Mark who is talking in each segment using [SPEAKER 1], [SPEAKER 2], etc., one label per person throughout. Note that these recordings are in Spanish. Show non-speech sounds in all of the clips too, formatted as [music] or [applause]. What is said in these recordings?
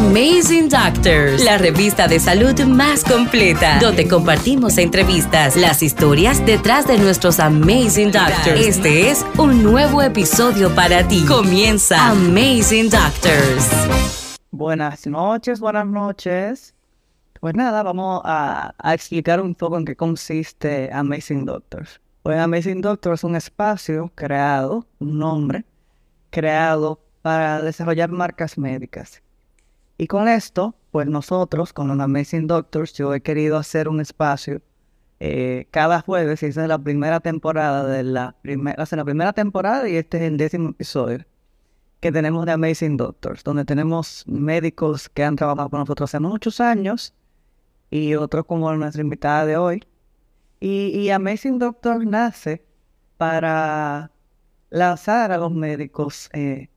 [SPEAKER 1] Amazing Doctors, la revista de salud más completa, donde compartimos entrevistas, las historias detrás de nuestros Amazing Doctors. Este es un nuevo episodio para ti. Comienza Amazing Doctors.
[SPEAKER 2] Buenas noches, buenas noches. Pues nada, vamos a, explicar un poco en qué consiste Amazing Doctors. Pues Amazing Doctors es un espacio creado, un nombre creado para desarrollar marcas médicas. Y con esto, pues nosotros, con los Amazing Doctors, yo he querido hacer un espacio eh, cada jueves, y esa es la primera temporada de la primera, la primera temporada y este es el décimo episodio que tenemos de Amazing Doctors, donde tenemos médicos que han trabajado con nosotros hace muchos años y otros como nuestra invitada de hoy. Y, Amazing Doctor nace para lanzar a los médicos, eh,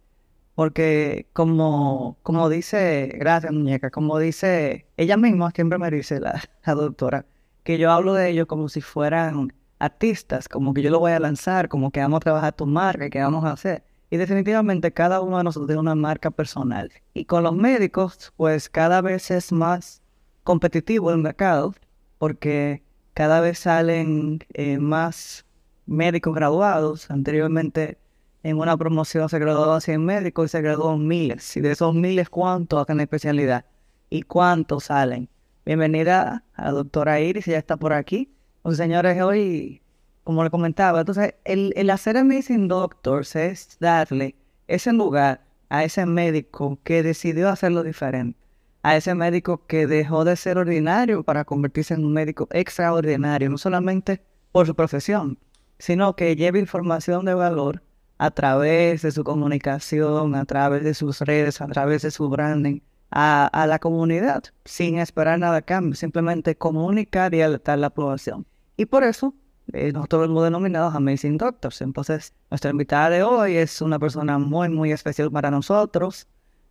[SPEAKER 2] porque como, como dice, gracias muñeca, como dice ella misma, siempre me dice la, [laughs] la doctora, que yo hablo de ellos como si fueran artistas, como que yo lo voy a lanzar, como que vamos a trabajar tu marca, que vamos a hacer. Y definitivamente cada uno de nosotros tiene una marca personal. Y con los médicos, pues cada vez es más competitivo el mercado porque cada vez salen eh, más médicos graduados. Anteriormente en una promoción se graduaban 100 médicos y se graduaron miles. Y de esos miles, ¿cuántos hacen especialidad? ¿Y cuántos salen? Bienvenida a la doctora Iris, ya está por aquí. Pues señores, hoy, como le comentaba, entonces el, el hacer Amazing Doctors es darle ese lugar a ese médico que decidió hacerlo diferente a ese médico que dejó de ser ordinario para convertirse en un médico extraordinario, no solamente por su profesión, sino que lleva información de valor a través de su comunicación, a través de sus redes, a través de su branding, a, la comunidad, sin esperar nada a cambio, simplemente comunicar y alertar la aprobación. Y por eso eh, nosotros hemos denominado Amazing Doctors. Entonces, nuestra invitada de hoy es una persona muy, muy especial para nosotros.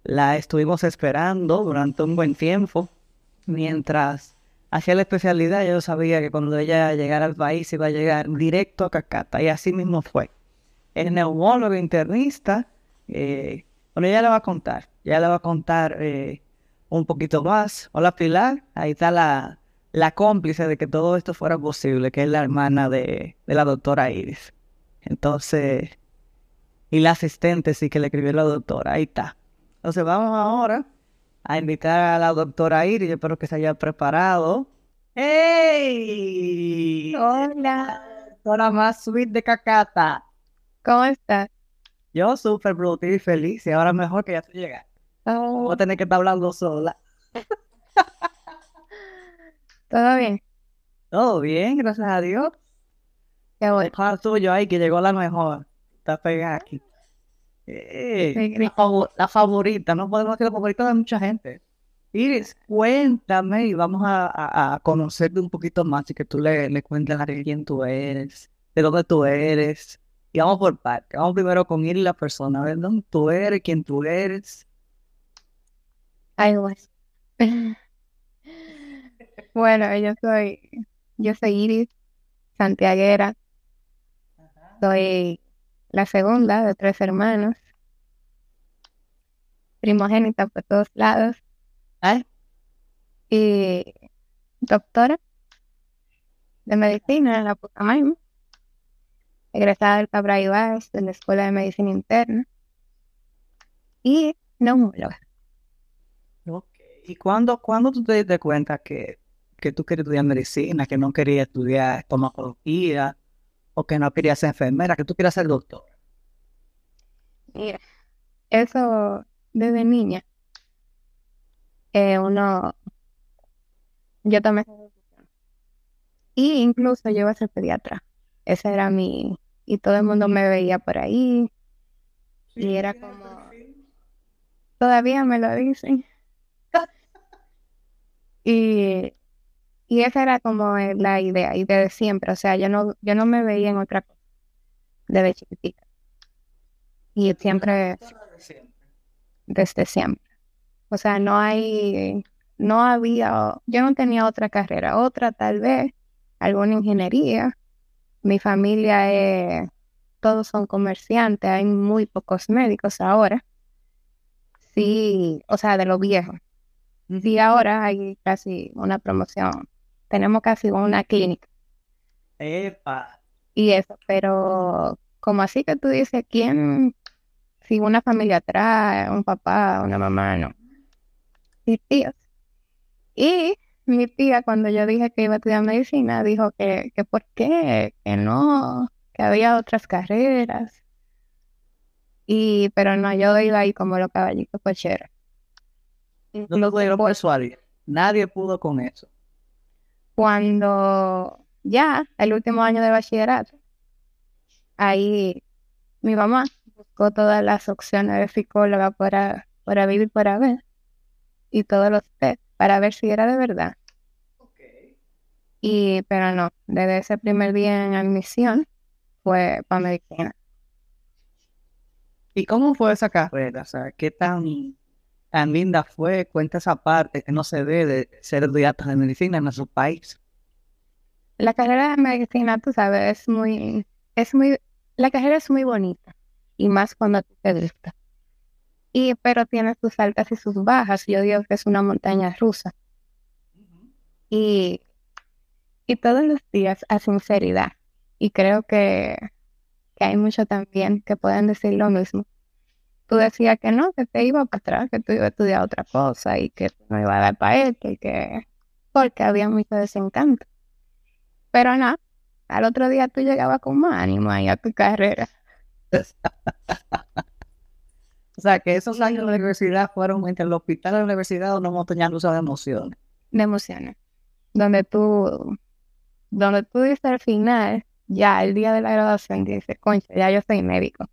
[SPEAKER 2] La estuvimos esperando durante un buen tiempo. Mientras hacía la especialidad, yo sabía que cuando ella llegara al país iba a llegar directo a Cacata. Y así mismo fue. Es neumólogo internista. Eh, bueno, ella le va a contar. Ya le va a contar eh, un poquito más. Hola Pilar, ahí está la, la cómplice de que todo esto fuera posible, que es la hermana de, de la doctora Iris. Entonces, y la asistente sí que le escribió la doctora, ahí está. Entonces vamos ahora a invitar a la doctora Iris, yo espero que se haya preparado. ¡Hey!
[SPEAKER 3] Hola.
[SPEAKER 2] Doctora más sweet de Cacata.
[SPEAKER 3] ¿Cómo estás?
[SPEAKER 2] Yo súper productiva y feliz, y ahora mejor que ya se llega.
[SPEAKER 3] Oh.
[SPEAKER 2] Voy a tener que estar hablando sola. [laughs]
[SPEAKER 3] ¿Todo bien?
[SPEAKER 2] Todo bien, gracias a Dios.
[SPEAKER 3] Qué bueno.
[SPEAKER 2] El tuyo ahí, que llegó la mejor. Está pegada aquí. Eh, la, favorita, no podemos decir la favorita de mucha gente. Iris, cuéntame y vamos a, conocerte un poquito más y que tú le, le cuentes a quién tú eres, de dónde tú eres. Y vamos por parte. Vamos primero con Iris, la persona, ver dónde tú eres, quién tú eres.
[SPEAKER 3] Ay, pues. bueno, yo soy, yo soy Iris Santiaguera. Soy la segunda de tres hermanos, primogénita por todos lados,
[SPEAKER 2] ¿Eh?
[SPEAKER 3] y doctora de medicina en la Pucamaima, egresada del Cabral Ibáez de la Escuela de Medicina Interna y neumóloga.
[SPEAKER 2] ¿Y cuándo, cuándo tú te diste cuenta que, que tú querías estudiar medicina, que no querías estudiar estomatología, o que no quería ser enfermera, que tú quieras ser doctor?
[SPEAKER 3] Mira, eso desde niña, eh, uno, yo tomé esa decisión. Y incluso yo iba a ser pediatra. Ese era mi, y todo el mundo me veía por ahí. y era como, todavía me lo dicen. [laughs] y y esa era como eh, la idea, y desde siempre, o sea, yo no, yo no me veía en otra cosa desde chiquitita. Y siempre, desde siempre. O sea, no hay, no había, yo no tenía otra carrera, otra tal vez, alguna ingeniería. Mi familia es, todos son comerciantes, hay muy pocos médicos ahora. sí, o sea, de lo viejo. Sí, ahora hay casi una promoción. Tenemos casi una clínica.
[SPEAKER 2] Epa.
[SPEAKER 3] Y eso, pero como así que tú dices, ¿quién? Si una familia atrás, un papá, una mamá, no. Mis tíos. Y mi tía, cuando yo dije que iba a estudiar medicina, dijo que, que por qué, que no, que había otras carreras. Y, pero no, yo iba ahí como los caballitos cocheros.
[SPEAKER 2] No lo pudieron persuadir. Nadie pudo con eso.
[SPEAKER 3] Cuando ya, el último año de bachillerato, ahí mi mamá buscó todas las opciones de psicóloga para, para vivir, para ver, y todos los test, para ver si era de verdad. Y, pero no, desde ese primer día en admisión fue para medicina.
[SPEAKER 2] ¿Y cómo fue esa carrera? O sea, ¿qué tan, tan linda fue? Cuenta esa parte que no se ve de ser estudiante de medicina en nuestro país.
[SPEAKER 3] La carrera de medicina, tú sabes, es muy, es muy, la carrera es muy bonita y más cuando te gusta. Y, pero tiene sus altas y sus bajas. Yo digo que es una montaña rusa. Y, y todos los días a sinceridad. Y creo que, que hay muchos también que pueden decir lo mismo. Tú decías que no, que te iba para atrás, que tú ibas a estudiar otra cosa y que no iba a dar para esto y que porque había mucho desencanto. Pero no, al otro día tú llegabas con más ánimo ahí a tu carrera. [laughs]
[SPEAKER 2] o sea, que esos años de la universidad fueron entre el hospital y la universidad una montaña rusa de emociones.
[SPEAKER 3] De emociones. Donde tú, donde tú dices al final, ya el día de la graduación, dices, concha, ya yo soy médico.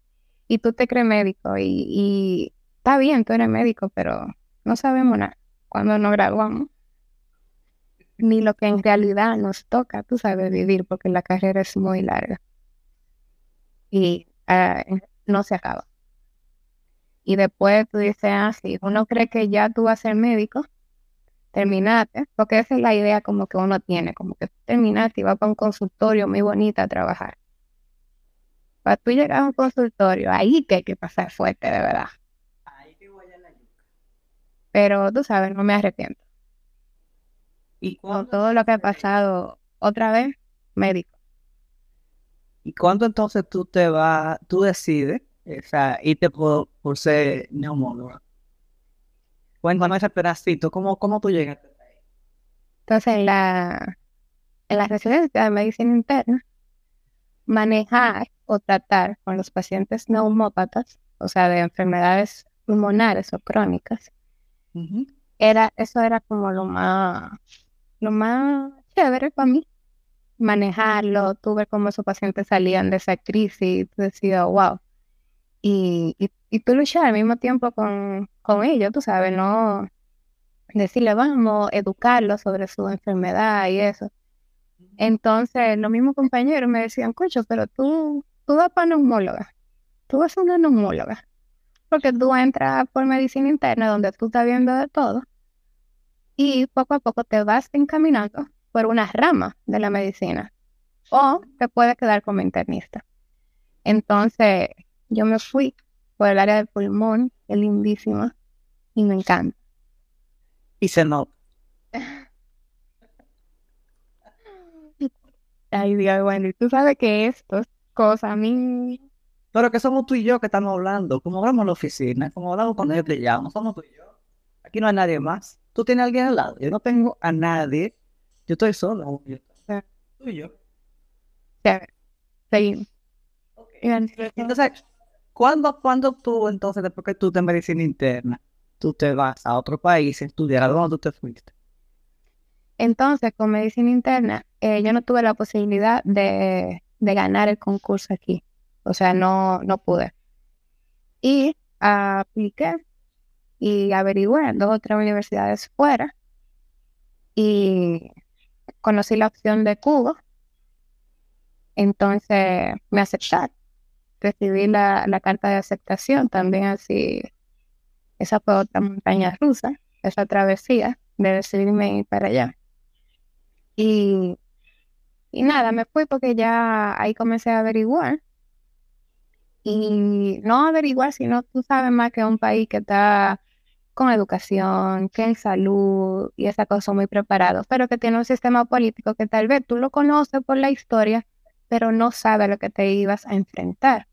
[SPEAKER 3] Y tú te crees médico y, y está bien, tú eres médico, pero no sabemos nada cuando nos graduamos ni lo que en realidad nos toca, tú sabes, vivir, porque la carrera es muy larga y ah, no se acaba. Y después tú dices, ah, sí, uno cree que ya tú vas a ser médico, terminaste, porque esa es la idea como que uno tiene, como que terminaste y vas para un consultorio muy bonito a trabajar. Para tú llegar a un consultorio, ahí que hay que pasar fuerte, de verdad. Ahí que voy a la Pero tú sabes, no me arrepiento. Y con todo lo que ha pasado otra vez, médico.
[SPEAKER 2] ¿Y cuándo entonces tú te vas, tú decides, sea, irte por, por ser neumóloga? Cuéntame ese pedacito, ¿cómo, cómo tú llegaste ahí?
[SPEAKER 3] Entonces, en la, en la residencia de medicina interna, manejar o tratar con los pacientes neumópatas, o sea, de enfermedades pulmonares o crónicas, era, eso era como lo más lo más chévere para mí, manejarlo, tú ver cómo esos pacientes salían de esa crisis, tú decías, wow. Y, y, y, tú luchar al mismo tiempo con, con ellos, tú sabes, no decirle, vamos, educarlos sobre su enfermedad y eso. Entonces, los mismos compañeros me decían, cocho, pero tú, tú vas para neumóloga, tú vas a una neumóloga, porque tú entras por medicina interna donde tú estás viendo de todo y poco a poco te vas encaminando por una rama de la medicina o te puedes quedar como internista. Entonces yo me fui por el área del pulmón, es lindísima y me encanta.
[SPEAKER 2] Y se nota. [laughs]
[SPEAKER 3] Ay, Dios, bueno, y tú sabes que esto es cosa a mí.
[SPEAKER 2] Pero que somos tú y yo que estamos hablando, como hablamos en la oficina, como hablamos cuando yo te llamo, somos tú y yo. Aquí no hay nadie más tú tienes a alguien al lado. Yo no tengo a nadie. Yo estoy solo. tú y yo.
[SPEAKER 3] Sí.
[SPEAKER 2] Entonces, ¿cuándo, ¿cuándo tú, entonces, después que tú te medicina interna, tú te vas a otro país a estudiar? ¿A dónde tú te fuiste?
[SPEAKER 3] Entonces, con medicina interna, eh, yo no tuve la posibilidad de, de, ganar el concurso aquí. O sea, no, no pude. Y apliqué y averigué en dos o tres universidades fuera y conocí la opción de Cuba. Entonces me aceptaron. Recibí la, carta de aceptación también así. Esa fue otra montaña rusa, esa travesía de decidirme ir para allá. Y, y nada, me fui porque ya ahí comencé a averiguar. Y no averiguar, sino tú sabes más que un país que está con educación, que en salud y esa cosa muy preparados, pero que tiene un sistema político que tal vez tú lo conoces por la historia, pero no sabes lo que te ibas a enfrentar.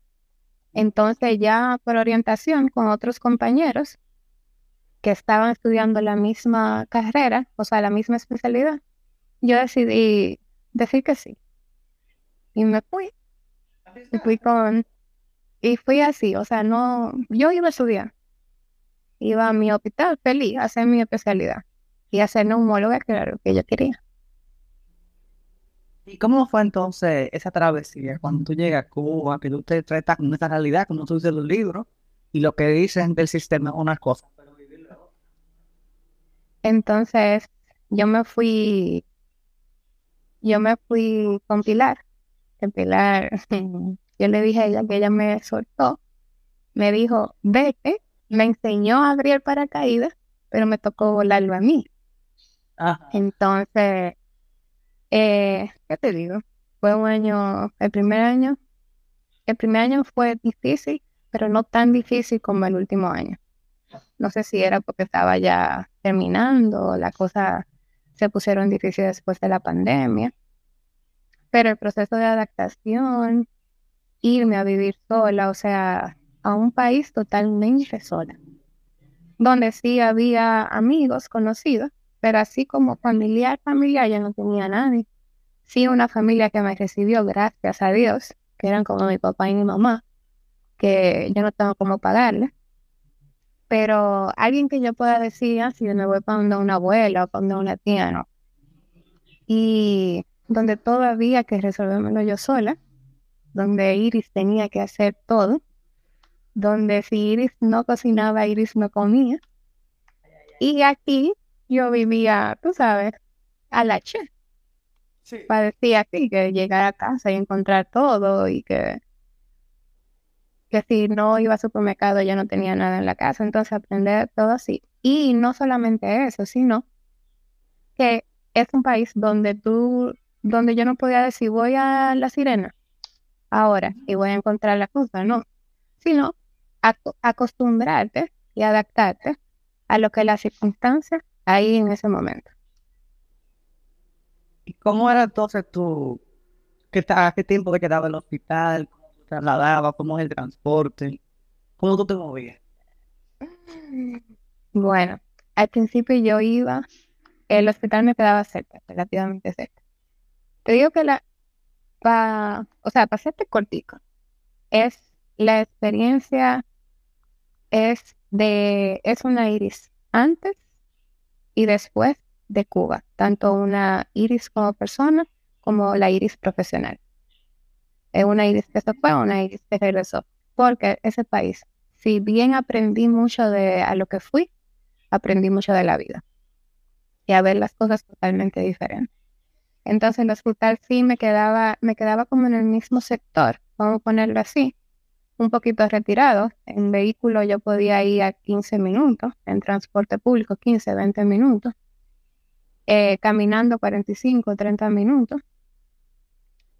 [SPEAKER 3] Entonces ya por orientación con otros compañeros que estaban estudiando la misma carrera, o sea, la misma especialidad, yo decidí decir que sí. Y me fui. Y fui con... Y fui así, o sea, no, yo iba a estudiar. Iba a mi hospital feliz a hacer mi especialidad y a hacer neumóloga, lo que yo quería.
[SPEAKER 2] ¿Y cómo fue entonces esa travesía cuando tú llegas a Cuba, que tú te tratas con esta realidad, como tú dices los libros, y lo que dicen del sistema es una cosa,
[SPEAKER 3] Entonces, yo me fui, yo me fui con Pilar. Que Pilar, [laughs] yo le dije a ella que ella me soltó, me dijo, vete, me enseñó a abrir el paracaídas, pero me tocó volarlo a mí. Entonces, eh, ¿qué te digo? Fue un año, el primer año, el primer año fue difícil, pero no tan difícil como el último año. No sé si era porque estaba ya terminando, las cosas se pusieron difíciles después de la pandemia, pero el proceso de adaptación, irme a vivir sola, o sea, a un país totalmente sola, donde sí había amigos conocidos, pero así como familiar, familiar, ya no tenía nadie. Sí, una familia que me recibió, gracias a Dios, que eran como mi papá y mi mamá, que yo no tengo cómo pagarle. Pero alguien que yo pueda decir, ah, si yo me voy para donde una abuela o para donde una tía, no. Y donde todavía que resolverlo yo sola, donde Iris tenía que hacer todo, donde si Iris no cocinaba, Iris no comía. Y aquí yo vivía, tú sabes, a la che. Sí. Parecía así, que llegar a casa y encontrar todo y que, que si no iba al supermercado ya no tenía nada en la casa. Entonces aprender todo así. Y no solamente eso, sino que es un país donde tú, donde yo no podía decir voy a la sirena ahora y voy a encontrar la cosa, no, sino acostumbrarte y adaptarte a lo que las circunstancias ahí en ese momento.
[SPEAKER 2] ¿Y cómo era entonces tú, qué, qué tiempo te quedaba en el hospital, cómo te trasladabas, cómo es el transporte, cómo tú te movías?
[SPEAKER 3] Bueno, al principio yo iba, el hospital me quedaba cerca, relativamente cerca. Te digo que la, pa, o sea, para hacerte cortico, es la experiencia es de, es una iris antes y después de Cuba, tanto una iris como persona como la iris profesional. Es una iris que se fue, una iris que regresó, porque ese país, si bien aprendí mucho de a lo que fui, aprendí mucho de la vida y a ver las cosas totalmente diferentes. Entonces el hospital sí me quedaba, me quedaba como en el mismo sector, vamos a ponerlo así, un poquito retirado. En vehículo yo podía ir a 15 minutos, en transporte público 15, 20 minutos, eh, caminando 45, 30 minutos.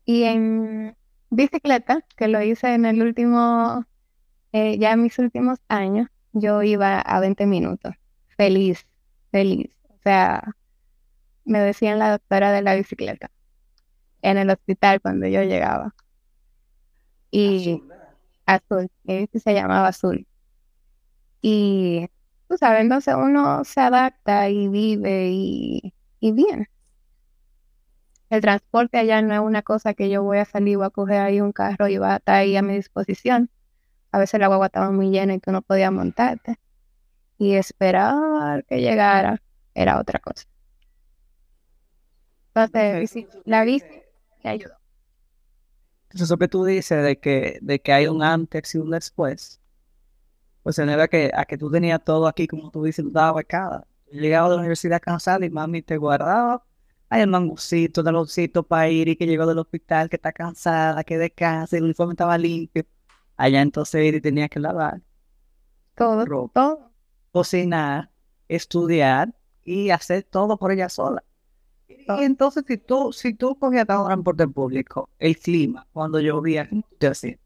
[SPEAKER 3] Y en bicicleta, que lo hice en el último, eh, ya en mis últimos años, yo iba a 20 minutos. Feliz, feliz. O sea, me decían la doctora de la bicicleta en el hospital cuando yo llegaba. Y azul, que se llamaba azul. Y, tú sabes, entonces uno se adapta y vive y, y bien. El transporte allá no es una cosa que yo voy a salir, voy a coger ahí un carro y va a estar ahí a mi disposición. A veces la guagua estaba muy llena y tú no podías montarte. Y esperar que llegara era otra cosa. Entonces, la bici me ayudó
[SPEAKER 2] eso que tú dices de que, de que hay un antes y un después, pues se debe a que, a que tú tenías todo aquí, como tú dices, toda becada. Llegaba de la universidad cansada y mami te guardaba. Hay el mangucito, el olorcito para ir y que llegó del hospital, que está cansada, que descansa, el uniforme estaba limpio. Allá entonces ir y tenía que lavar.
[SPEAKER 3] Todo, todo.
[SPEAKER 2] Cocinar, estudiar y hacer todo por ella sola. Y entonces, si tú, si tú cogías transporte público, el clima, cuando llovía, ¿qué te hacía?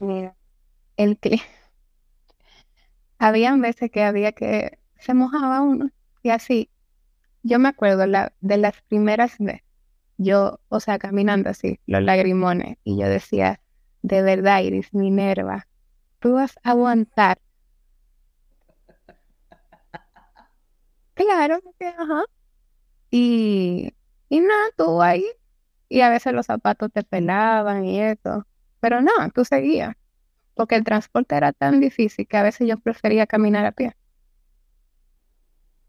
[SPEAKER 3] Mira, el clima. habían veces que había que se mojaba uno y así. Yo me acuerdo la, de las primeras veces, yo, o sea, caminando así, los lagrimones, y yo decía, de verdad, Iris Minerva, tú vas a aguantar. [laughs] Claro, ajá. Y, y nada, tú ahí. Y a veces los zapatos te pelaban y eso. Pero no, tú seguías. Porque el transporte era tan difícil que a veces yo prefería caminar a pie.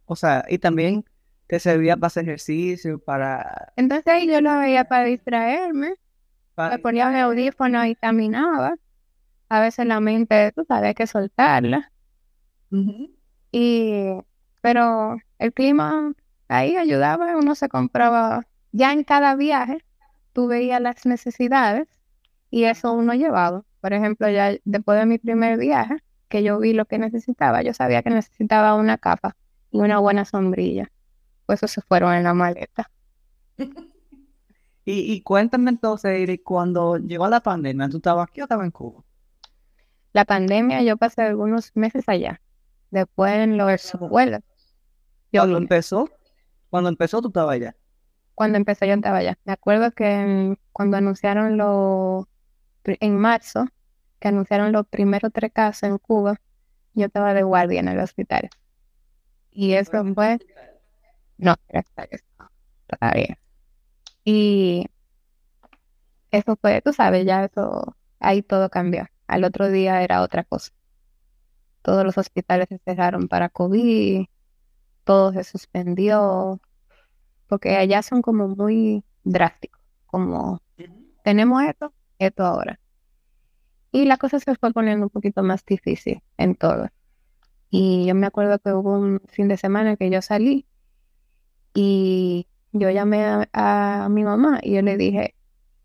[SPEAKER 2] O sea, y también te servía para hacer ejercicio, para...
[SPEAKER 3] Entonces ahí yo lo veía para distraerme. Me ponía el audífono y caminaba. A veces la mente, tú sabes, que soltarla. Y, pero el clima ahí ayudaba, uno se compraba, ya en cada viaje, tú veías las necesidades y eso uno llevaba. Por ejemplo, ya después de mi primer viaje, que yo vi lo que necesitaba, yo sabía que necesitaba una capa y una buena sombrilla. Pues eso se fueron en la maleta. [laughs]
[SPEAKER 2] y, cuéntame entonces, Iri, cuando llegó la pandemia, ¿tú estabas aquí o estabas en Cuba?
[SPEAKER 3] La pandemia yo pasé algunos meses allá. Después en los vuelos.
[SPEAKER 2] ¿Cuándo empezó? Cuando empezó tú estabas allá.
[SPEAKER 3] Cuando empezó yo estaba allá. Me acuerdo que cuando anunciaron lo en marzo, que anunciaron los primeros tres casos en Cuba, yo estaba de guardia en el hospital. Y eso fue... No, gracias todavía. Y eso fue, tú sabes, ya eso, ahí todo cambió. Al otro día era otra cosa. Todos los hospitales se cerraron para COVID, todo se suspendió, porque allá son como muy drásticos, como tenemos esto, esto ahora. Y la cosa se fue poniendo un poquito más difícil en todo. Y yo me acuerdo que hubo un fin de semana que yo salí y yo llamé a, mi mamá y yo le dije,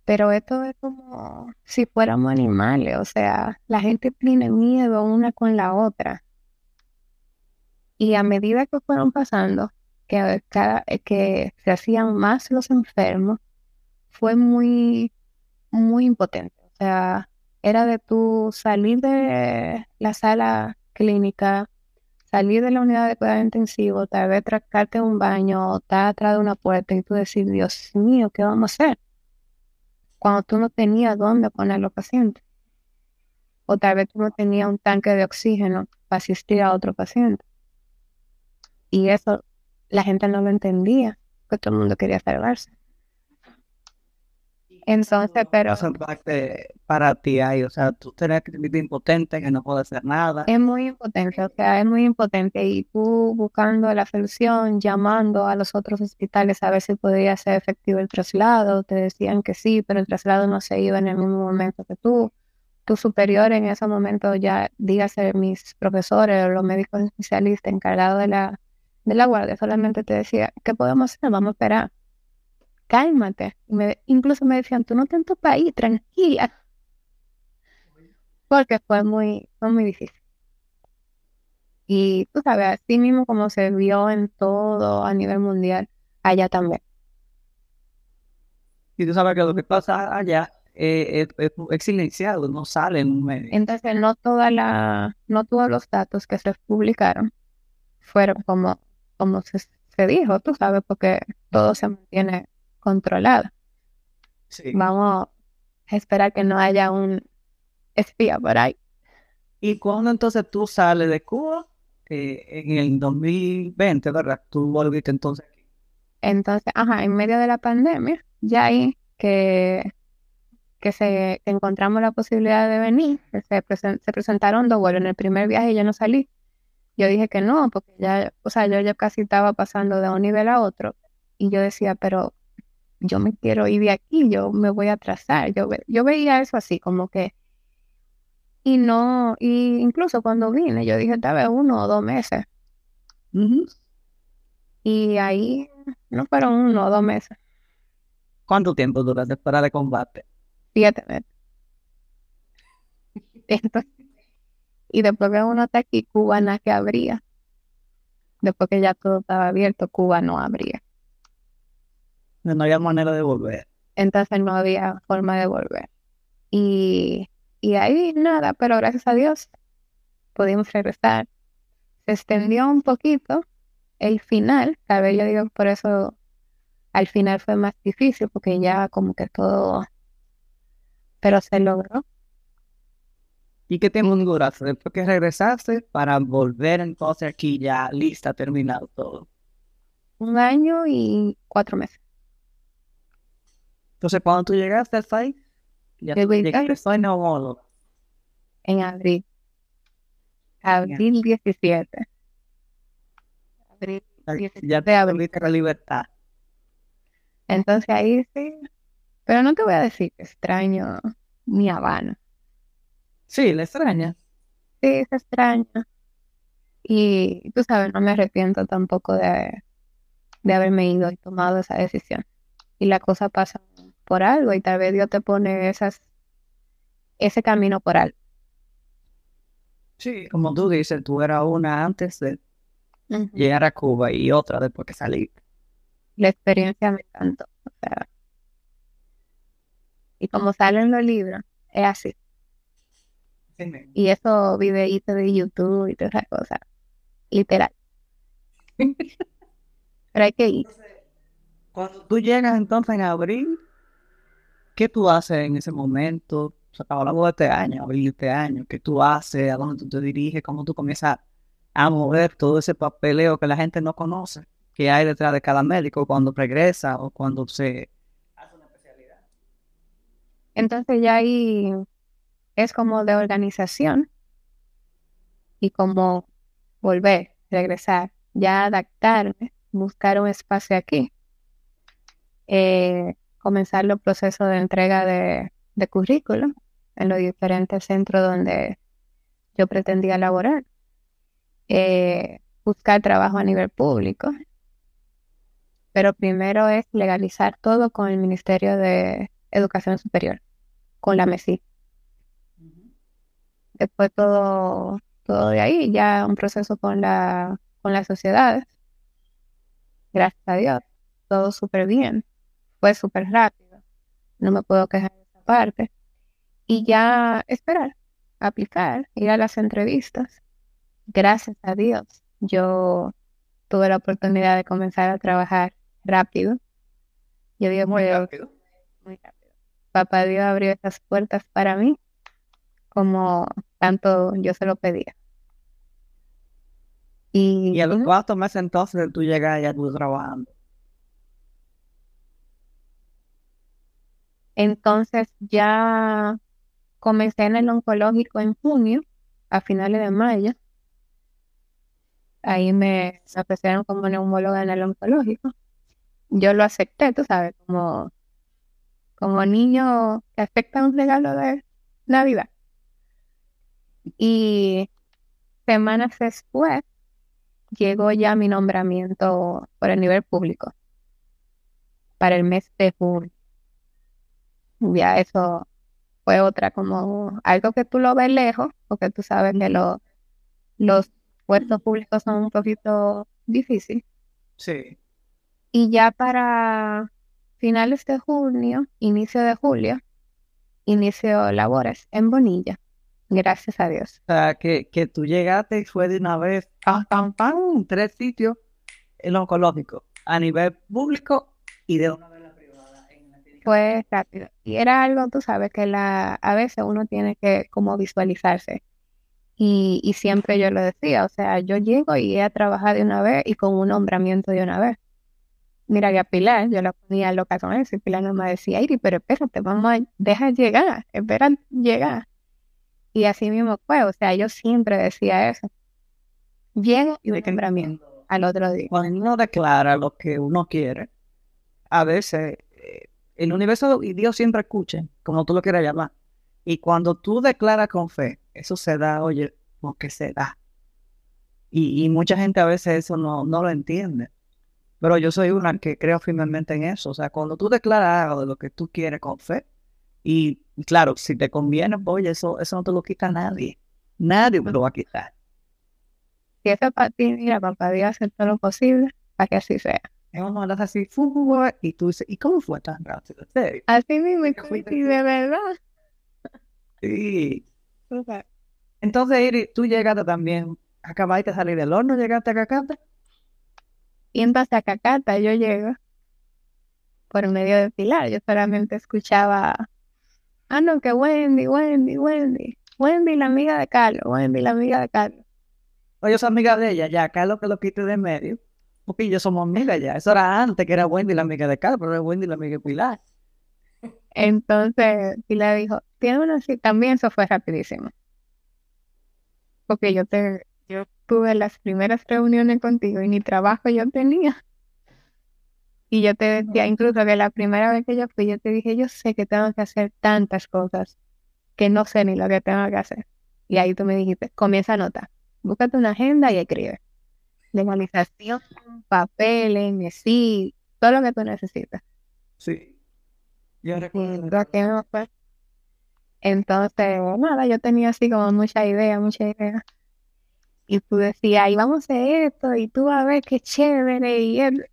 [SPEAKER 3] pero esto es como si fuéramos animales, o sea, la gente tiene miedo una con la otra. Y a medida que fueron pasando, que, cada, que se hacían más los enfermos, fue muy, muy impotente. O sea, era de tú salir de la sala clínica, salir de la unidad de cuidado intensivo, tal vez tracarte un baño o estar atrás de una puerta y tú decir, Dios mío, ¿qué vamos a hacer? Cuando tú no tenías dónde poner los pacientes. O tal vez tú no tenías un tanque de oxígeno para asistir a otro paciente. Y eso la gente no lo entendía, porque todo el mundo quería salvarse. Entonces, pero...
[SPEAKER 2] para ti ahí, o sea, tú tenés que sentirte impotente, que no puedes hacer nada.
[SPEAKER 3] Es muy impotente, o sea, es muy impotente. Y tú buscando la solución, llamando a los otros hospitales a ver si podía ser efectivo el traslado, te decían que sí, pero el traslado no se iba en el mismo momento que tú. Tu superior en ese momento ya, dígase mis profesores o los médicos especialistas encargados de la, de la guardia, solamente te decía, ¿qué podemos hacer? Vamos a esperar cálmate. Me, incluso me decían, tú no estás en tu país, tranquila. Porque fue muy, fue muy difícil. Y tú sabes, así mismo como se vio en todo a nivel mundial, allá también.
[SPEAKER 2] Y tú sabes que lo que pasa allá es, silenciado, no sale en un medio.
[SPEAKER 3] Entonces, no, toda la, no todos los datos que se publicaron fueron como, como se, se dijo, tú sabes, porque todo se mantiene controlada. Vamos a esperar que no haya un espía por ahí.
[SPEAKER 2] ¿Y cuándo entonces tú sales de Cuba? Eh, en el 2020, ¿verdad? Tú volviste entonces aquí.
[SPEAKER 3] Entonces, ajá, en medio de la pandemia, ya ahí que, que se encontramos la posibilidad de venir, se, se presentaron dos vuelos. En el primer viaje yo no salí. Yo dije que no, porque ya, o sea, yo ya casi estaba pasando de un nivel a otro. Y yo decía, pero yo me quiero ir de aquí, yo me voy a atrasar. Yo, yo veía eso así, como que, y no, y incluso cuando vine, yo dije, tal vez uno o dos meses. Y ahí no fueron uno o dos meses.
[SPEAKER 2] ¿Cuánto tiempo duraste para de combate?
[SPEAKER 3] Siete meses. [laughs] y después que uno está aquí, Cuba nada que abría. Después que ya todo estaba abierto, Cuba no abría
[SPEAKER 2] no había manera de volver.
[SPEAKER 3] Entonces no había forma de volver. Y, y ahí nada, pero gracias a Dios pudimos regresar se extendió un poquito el final, tal vez yo digo por eso al final fue más difícil, porque ya como que todo, pero se logró.
[SPEAKER 2] ¿Y qué tiempo duraste después que regresaste para volver entonces aquí ya lista, terminado todo?
[SPEAKER 3] Un año y cuatro meses.
[SPEAKER 2] Entonces, cuando tú llegaste al país, ya llegaste en neumólogo.
[SPEAKER 3] en abril. Abril 17. Abril 17
[SPEAKER 2] Ya te
[SPEAKER 3] abril.
[SPEAKER 2] tuviste la libertad.
[SPEAKER 3] Entonces ahí sí. Pero no te voy a decir que extraño mi Habana.
[SPEAKER 2] Sí, le extraña.
[SPEAKER 3] Sí, se extraña. Y tú sabes, no me arrepiento tampoco de, de haberme ido y tomado esa decisión. Y la cosa pasa por algo y tal vez Dios te pone esas, ese camino por algo.
[SPEAKER 2] Sí, como tú dices, tú eras una antes de llegar a Cuba y otra después que salí.
[SPEAKER 3] La experiencia me encantó. o sea. y como sale en los libros, es así. Y eso videitos de YouTube y todas esas cosas. Literal. [laughs] Pero hay que ir.
[SPEAKER 2] Cuando tú llegas entonces en abril, ¿qué tú haces en ese momento? O sea, hablamos de este año, abril de este año, ¿qué tú haces? ¿A dónde tú te diriges? ¿Cómo tú comienzas a mover todo ese papeleo que la gente no conoce? Que hay detrás de cada médico cuando regresa o cuando se hace una especialidad.
[SPEAKER 3] Entonces ya ahí es como de organización y como volver, regresar, ya adaptarme, buscar un espacio aquí, eh, comenzar los procesos de entrega de, currículum en los diferentes centros donde yo pretendía laborar, eh, buscar trabajo a nivel público, pero primero es legalizar todo con el Ministerio de Educación Superior, con la MESI. Después todo, todo de ahí, ya un proceso con la, con las sociedades. Gracias a Dios, todo súper bien. Fue súper rápido. No me puedo quejar de esa parte. Y ya esperar, aplicar, ir a las entrevistas. Gracias a Dios, yo tuve la oportunidad de comenzar a trabajar rápido. Yo digo
[SPEAKER 2] Muy rápido.
[SPEAKER 3] muy rápido. Papá Dios abrió esas puertas para mí como tanto yo se lo pedía. Y,
[SPEAKER 2] Y a los cuatro meses entonces tú llegas ya tú trabajando.
[SPEAKER 3] entonces ya comencé en el oncológico en junio, a finales de mayo. Ahí me me ofrecieron como neumóloga en el oncológico. Yo lo acepté, tú sabes, como, como niño que acepta un regalo de Navidad. Y semanas después llegó ya mi nombramiento por el nivel público para el mes de junio. Ya eso fue otra como algo que tú lo ves lejos, porque tú sabes que lo- los puestos públicos son un poquito difíciles.
[SPEAKER 2] Sí.
[SPEAKER 3] Y ya para finales de junio, inicio de julio, inicio labores en Bonilla. Gracias a Dios.
[SPEAKER 2] O sea, que, que tú llegaste y fue de una vez, pam, pam, pam, tres sitios en lo oncológico, a nivel público y de una vez la privada. En la clínica.
[SPEAKER 3] Fue rápido. Y era algo, tú sabes, que la, a veces uno tiene que como visualizarse. Y, y siempre yo lo decía, o sea, yo llego y he trabajado de una vez y con un nombramiento de una vez. Mira que a Pilar, yo la ponía loca con eso, y Pilar no me decía, Iri, pero espérate, vamos a, deja llegar, espera llegar. Y así mismo fue, o sea, yo siempre decía eso. Llego y
[SPEAKER 2] que
[SPEAKER 3] nombramiento al otro día.
[SPEAKER 2] Cuando uno declara lo que uno quiere, a veces eh, el universo y Dios siempre escuchen, como tú lo quieras llamar. Y cuando tú declaras con fe, eso se da, oye, porque se da. Y, y mucha gente a veces eso no, no lo entiende. Pero yo soy una que creo firmemente en eso. O sea, cuando tú declaras algo de lo que tú quieres con fe, y claro, si te conviene, pues, oye, eso, eso no te lo quita nadie. Nadie me lo va a quitar.
[SPEAKER 3] Si eso es para ti, mira, papá Dios hacer todo lo posible para que así sea.
[SPEAKER 2] Es una hora así, fu, y tú dices, ¿y cómo fue tan rápido?
[SPEAKER 3] Así mismo, y de verdad.
[SPEAKER 2] Sí. [laughs] Entonces, Iris, tú llegaste también Acabaste de salir del horno, llegaste a Cacata.
[SPEAKER 3] Y entonces a Cacata yo llego por medio de Pilar. Yo solamente escuchaba, ah, no, que Wendy, Wendy, Wendy. Wendy, la amiga de Carlos, Wendy, la amiga de Carlos.
[SPEAKER 2] Oye, soy amiga de ella, ya, Carlos que lo quite de medio. Porque yo somos amigas ya. Eso era antes que era Wendy la amiga de Carlos, pero era Wendy la amiga de Pilar.
[SPEAKER 3] Entonces Pilar dijo, tiene una. También eso fue rapidísimo. Porque yo te, yo tuve las primeras reuniones contigo y ni trabajo yo tenía. Y yo te decía, incluso que la primera vez que yo fui, yo te dije, yo sé que tengo que hacer tantas cosas que no sé ni lo que tengo que hacer. Y ahí tú me dijiste, comienza a anotar, búscate una agenda y escribe. Legalización, papeles, sí, todo lo que tú necesitas.
[SPEAKER 2] Sí. Yo recuerdo.
[SPEAKER 3] No fue. Entonces, nada, yo tenía así como mucha idea, mucha idea. Y tú decías, y vamos a hacer esto, y tú a ver qué chévere, y, él-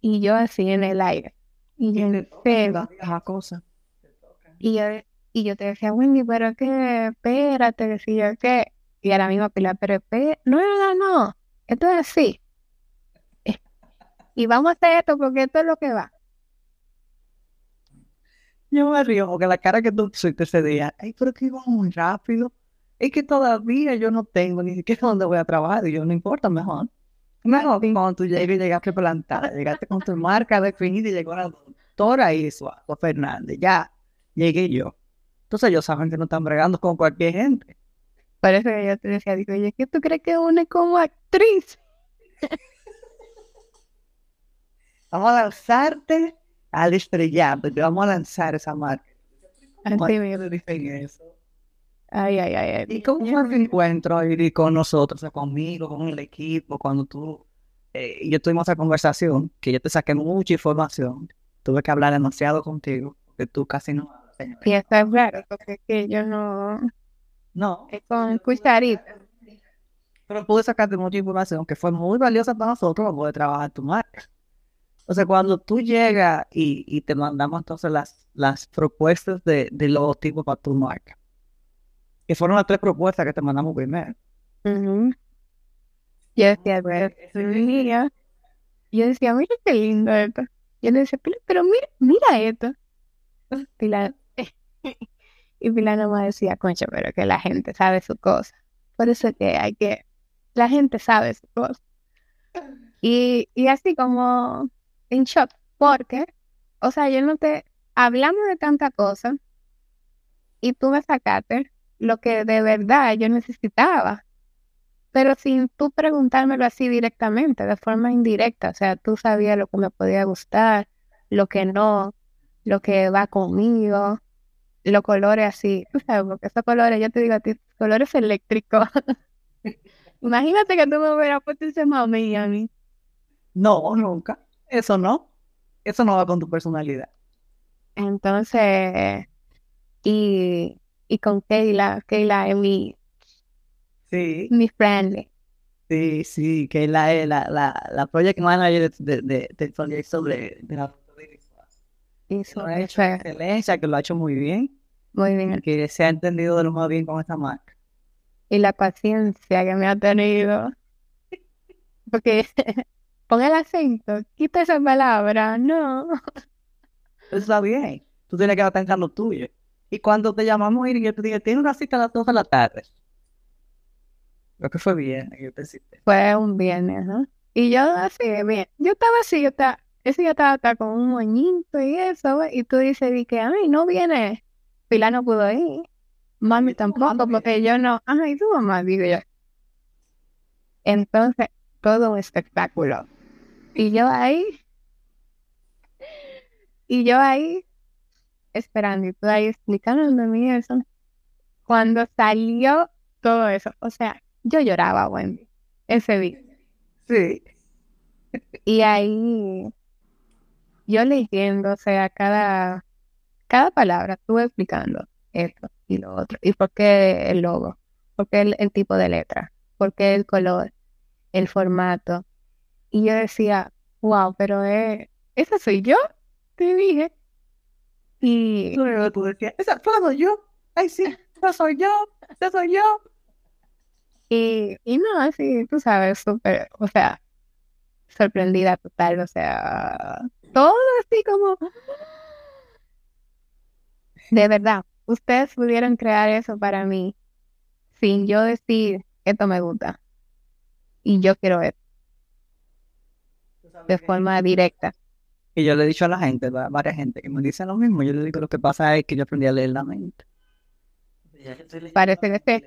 [SPEAKER 3] y yo así en el aire. Y yo en
[SPEAKER 2] cosa.
[SPEAKER 3] Y yo, y yo te decía, Wendy, pero que, espérate, decía yo qué. Y a la misma Pilar, pero espé- no, no, no, esto es así. [laughs] Y vamos a hacer esto porque esto es lo que va.
[SPEAKER 2] Yo me río porque la cara que tú pusiste ese día, ay, pero que iba muy rápido. Es que todavía yo no tengo ni siquiera [laughs] dónde voy a trabajar. Y yo, no importa, mejor. Mejor cuando tú llegues llegaste plantada, llegaste con tu marca definida y llegó la doctora Isua o Fernández. Ya llegué yo. Entonces ellos saben que no están bregando con cualquier gente.
[SPEAKER 3] Por eso que yo te decía, digo, oye, ¿qué tú crees que une como actriz? [laughs]
[SPEAKER 2] Vamos a lanzarte al estrellato. Te vamos a lanzar esa marca. ¿Cómo
[SPEAKER 3] Así mismo.
[SPEAKER 2] Que?
[SPEAKER 3] Ay, ay, ay.
[SPEAKER 2] ¿Y cómo fue el encuentro ir con nosotros, o sea, conmigo, con el equipo, cuando tú eh, y yo tuvimos esa conversación, que yo te saqué mucha información, tuve que hablar demasiado contigo, porque tú casi no hablas.
[SPEAKER 3] Y eso es raro, porque es que yo no...
[SPEAKER 2] No,
[SPEAKER 3] Es con cucharita.
[SPEAKER 2] pero pude sacarte mucha información que fue muy valiosa para nosotros para poder trabajar tu marca. O sea, cuando tú llegas y, y te mandamos entonces las, las propuestas de, de logotipo para tu marca, que fueron las tres propuestas que te mandamos primero.
[SPEAKER 3] Ujú. Yo decía, pero, mira. Yo decía, mira qué lindo esto. Yo le decía, pero mira, mira esto. Pilar, y Pilar [laughs] nomás decía, concha, pero que la gente sabe su cosa. Por eso que hay que, la gente sabe su cosa. Y, y así como en shock, porque, o sea, yo no te, hablamos de tanta cosa y tú me sacaste lo que de verdad yo necesitaba pero sin tú preguntármelo así directamente, de forma indirecta. O sea, tú sabías lo que me podía gustar, lo que no, lo que va conmigo, los colores así. [laughs] Tú sabes, porque esos colores, yo te digo a ti, colores eléctricos. [laughs] Imagínate que tú me hubieras puesto ese mami a mí.
[SPEAKER 2] No, nunca. Eso no. Eso no va con tu personalidad.
[SPEAKER 3] Entonces, y, y con Keila, Keila es mi,
[SPEAKER 2] Sí,
[SPEAKER 3] mi friendly.
[SPEAKER 2] sí, sí, que la, la, la, la project manager de, de, de- del proyecto de, de la que excelencia, que lo ha hecho muy bien,
[SPEAKER 3] muy bien.
[SPEAKER 2] que se ha entendido de lo más bien con esta marca.
[SPEAKER 3] y la paciencia que me ha tenido. Porque [laughs] pon el acento, quita esa palabra, no.
[SPEAKER 2] Eso está bien. Tú tienes que en lo tuyo. Y cuando te llamamos y yo te dije, tiene una cita a las 2 de la tarde. Creo que fue bien. yo te cité.
[SPEAKER 3] Fue un viernes, ¿no? Y yo así, bien, yo estaba así, yo estaba, ese día estaba, hasta con un moñito y eso, y tú dices, di que, ay, no viene, Pilar no pudo ir, mami tampoco, porque yo no, ay, tu mamá, digo yo. Entonces, todo un espectáculo. Y yo ahí, y yo ahí, esperando, y tú ahí explicándome a mí eso. Cuando salió todo eso, o sea, yo lloraba, Wendy, ese día.
[SPEAKER 2] Sí.
[SPEAKER 3] Y ahí yo leyendo, o sea, cada, cada palabra, estuve explicando esto y lo otro, y por qué el logo, por qué el, el tipo de letra, por qué el color, el formato. Y yo decía, wow, pero eh, esa soy yo, te dije. Y
[SPEAKER 2] tú decías, esa soy yo. Ay, sí, [laughs] esa soy yo. Esa soy yo.
[SPEAKER 3] Y, y no, así, tú sabes, súper, o sea, sorprendida total, o sea, todo así como... De verdad, ustedes pudieron crear eso para mí sin yo decir, esto me gusta y yo quiero esto, de forma directa.
[SPEAKER 2] Y yo le he dicho a la gente, a varias gente que me dicen lo mismo, yo le digo lo que pasa es que yo aprendí a leer la mente.
[SPEAKER 3] Parece que sí.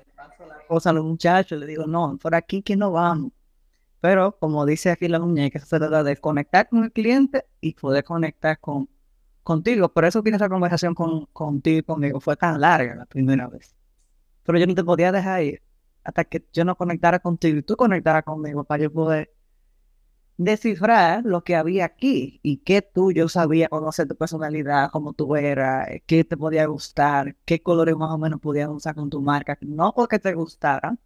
[SPEAKER 2] Cosa a los muchachos, le digo, no, por aquí que no vamos. Pero como dice aquí la muñeca, se trata de conectar con el cliente y poder conectar con contigo. Por eso que esa conversación con, contigo y conmigo fue tan larga la primera vez. Pero yo no te podía dejar ir hasta que yo no conectara contigo y tú conectaras conmigo para yo poder descifrar lo que había aquí y qué tú yo sabía conocer tu personalidad, cómo tú eras, qué te podía gustar, qué colores más o menos podías usar con tu marca, no porque te gustara,